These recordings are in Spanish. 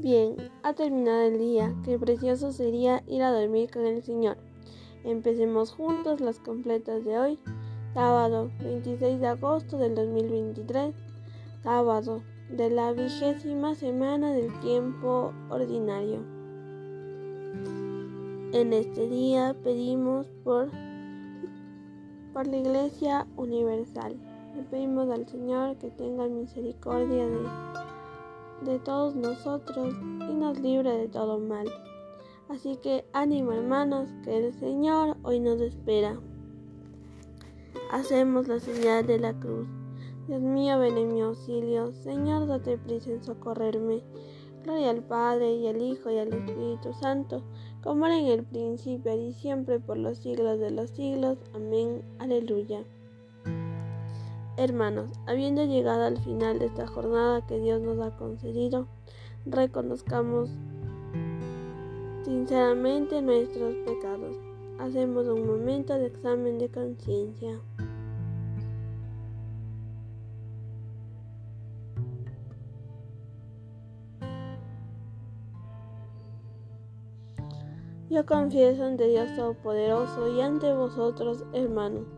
Bien, ha terminado el día, qué precioso sería ir a dormir con el Señor. Empecemos juntos las completas de hoy, sábado 26 de agosto del 2023, sábado de la vigésima semana del tiempo ordinario. En este día pedimos por, por la Iglesia Universal. Le pedimos al Señor que tenga misericordia de de todos nosotros y nos libre de todo mal. Así que ánimo hermanos, que el Señor hoy nos espera. Hacemos la señal de la cruz. Dios mío, ven en mi auxilio. Señor, date prisa en socorrerme. Gloria al Padre y al Hijo y al Espíritu Santo, como era en el principio y siempre por los siglos de los siglos. Amén. Aleluya. Hermanos, habiendo llegado al final de esta jornada que Dios nos ha concedido, reconozcamos sinceramente nuestros pecados. Hacemos un momento de examen de conciencia. Yo confieso ante Dios Todopoderoso y ante vosotros, hermanos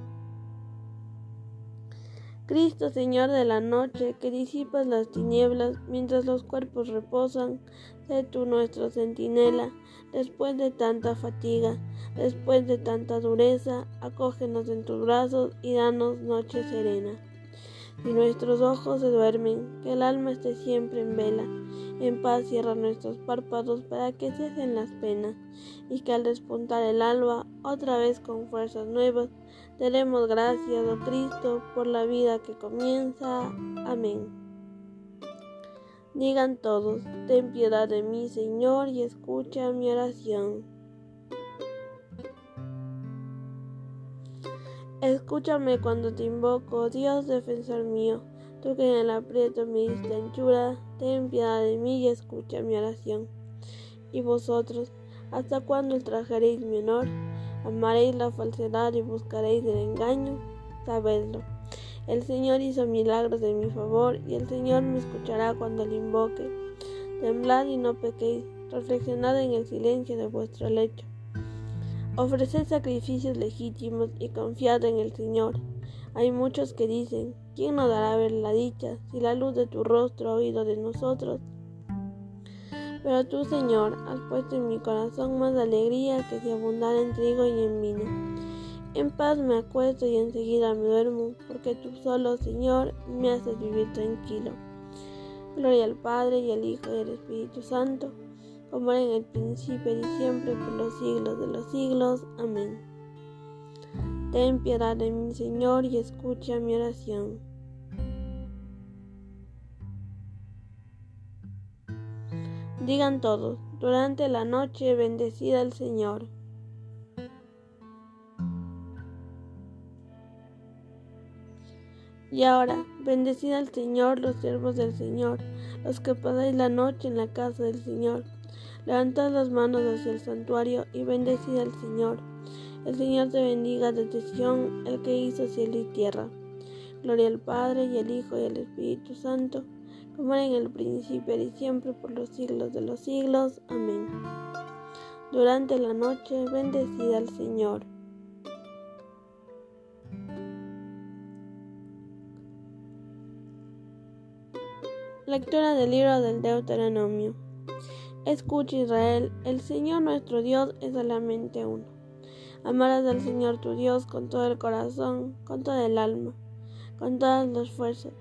Cristo, Señor de la noche, que disipas las tinieblas mientras los cuerpos reposan, sé tú nuestro centinela, después de tanta fatiga, después de tanta dureza, acógenos en tus brazos y danos noche serena. Si nuestros ojos se duermen, que el alma esté siempre en vela, en paz cierra nuestros párpados para que cesen las penas, y que al despuntar el alba, otra vez con fuerzas nuevas, Daremos gracias, oh Cristo, por la vida que comienza. Amén. Digan todos, ten piedad de mí, Señor, y escucha mi oración. Escúchame cuando te invoco, Dios defensor mío. Tú que en el aprieto me diste anchura, ten piedad de mí y escucha mi oración. Y vosotros, ¿hasta cuándo ultrajaréis mi honor? Amaréis la falsedad y buscaréis el engaño, sabedlo. El Señor hizo milagros en mi favor y el Señor me escuchará cuando le invoque. Temblad y no pequéis, reflexionad en el silencio de vuestro lecho. Ofreced sacrificios legítimos y confiad en el Señor. Hay muchos que dicen, ¿quién nos dará ver la dicha si la luz de tu rostro ha oído de nosotros? Pero tú, Señor, has puesto en mi corazón más alegría que si abundara en trigo y en vino. En paz me acuesto y enseguida me duermo, porque tú solo, Señor, me haces vivir tranquilo. Gloria al Padre y al Hijo y al Espíritu Santo, como en el principio y siempre por los siglos de los siglos. Amén. Ten piedad de mí, Señor, y escucha mi oración. Digan todos, durante la noche bendecida el Señor. Y ahora, bendecida al Señor los siervos del Señor, los que pasáis la noche en la casa del Señor. Levantad las manos hacia el santuario y bendecida al Señor. El Señor te bendiga desde Sion, el que hizo cielo y tierra. Gloria al Padre y al Hijo y al Espíritu Santo como en el principio y siempre por los siglos de los siglos. Amén. Durante la noche, bendecida al Señor. Lectura del libro del Deuteronomio. Escucha Israel, el Señor nuestro Dios es solamente uno. Amarás al Señor tu Dios con todo el corazón, con toda el alma, con todas las fuerzas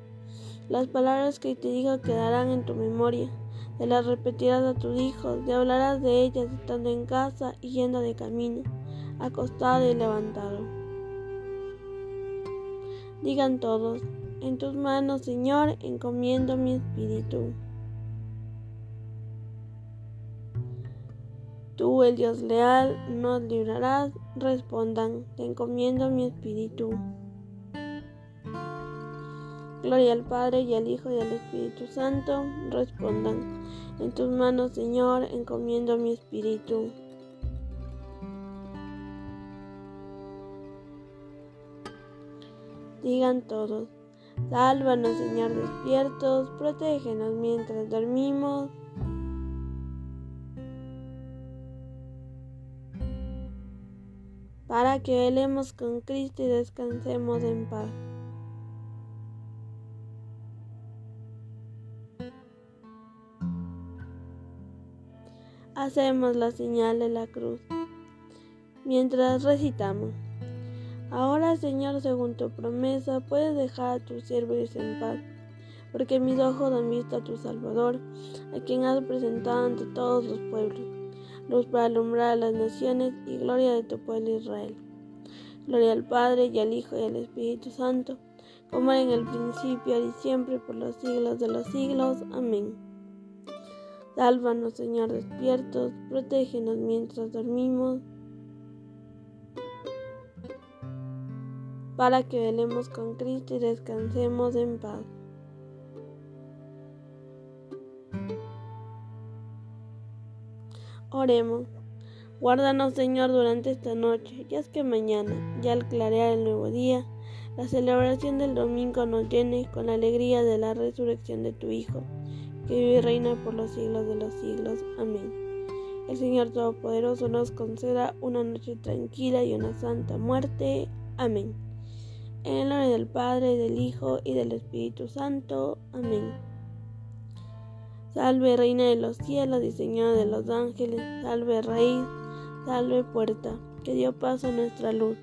las palabras que te digo quedarán en tu memoria. Te las repetirás a tus hijos, te hablarás de ellas estando en casa y yendo de camino, acostado y levantado. Digan todos, en tus manos, Señor, encomiendo mi espíritu. Tú, el Dios leal, nos librarás. Respondan, te encomiendo mi espíritu. Gloria al Padre y al Hijo y al Espíritu Santo. Respondan, en tus manos, Señor, encomiendo mi espíritu. Digan todos, sálvanos, Señor, despiertos, protégenos mientras dormimos. Para que velemos con Cristo y descansemos en paz. Hacemos la señal de la cruz mientras recitamos. Ahora, Señor, según tu promesa, puedes dejar a tus siervos en paz, porque mis ojos han visto a tu Salvador, a quien has presentado ante todos los pueblos luz para alumbrar a las naciones y gloria de tu pueblo Israel. Gloria al Padre y al Hijo y al Espíritu Santo, como era en el principio y siempre por los siglos de los siglos. Amén. Sálvanos, Señor, despiertos, protégenos mientras dormimos, para que velemos con Cristo y descansemos en paz. Oremos. Guárdanos, Señor, durante esta noche, ya es que mañana, ya al clarear el nuevo día, la celebración del domingo nos llene con la alegría de la resurrección de tu Hijo, que vive y reina por los siglos de los siglos. Amén. El Señor Todopoderoso nos conceda una noche tranquila y una santa muerte. Amén. En el nombre del Padre, del Hijo y del Espíritu Santo. Amén. Salve Reina de los cielos y Señora de los ángeles, salve raíz, salve puerta, que dio paso a nuestra luz.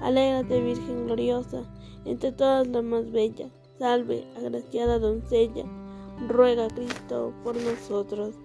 Alégrate Virgen gloriosa, entre todas la más bella, salve, agraciada doncella, ruega Cristo por nosotros.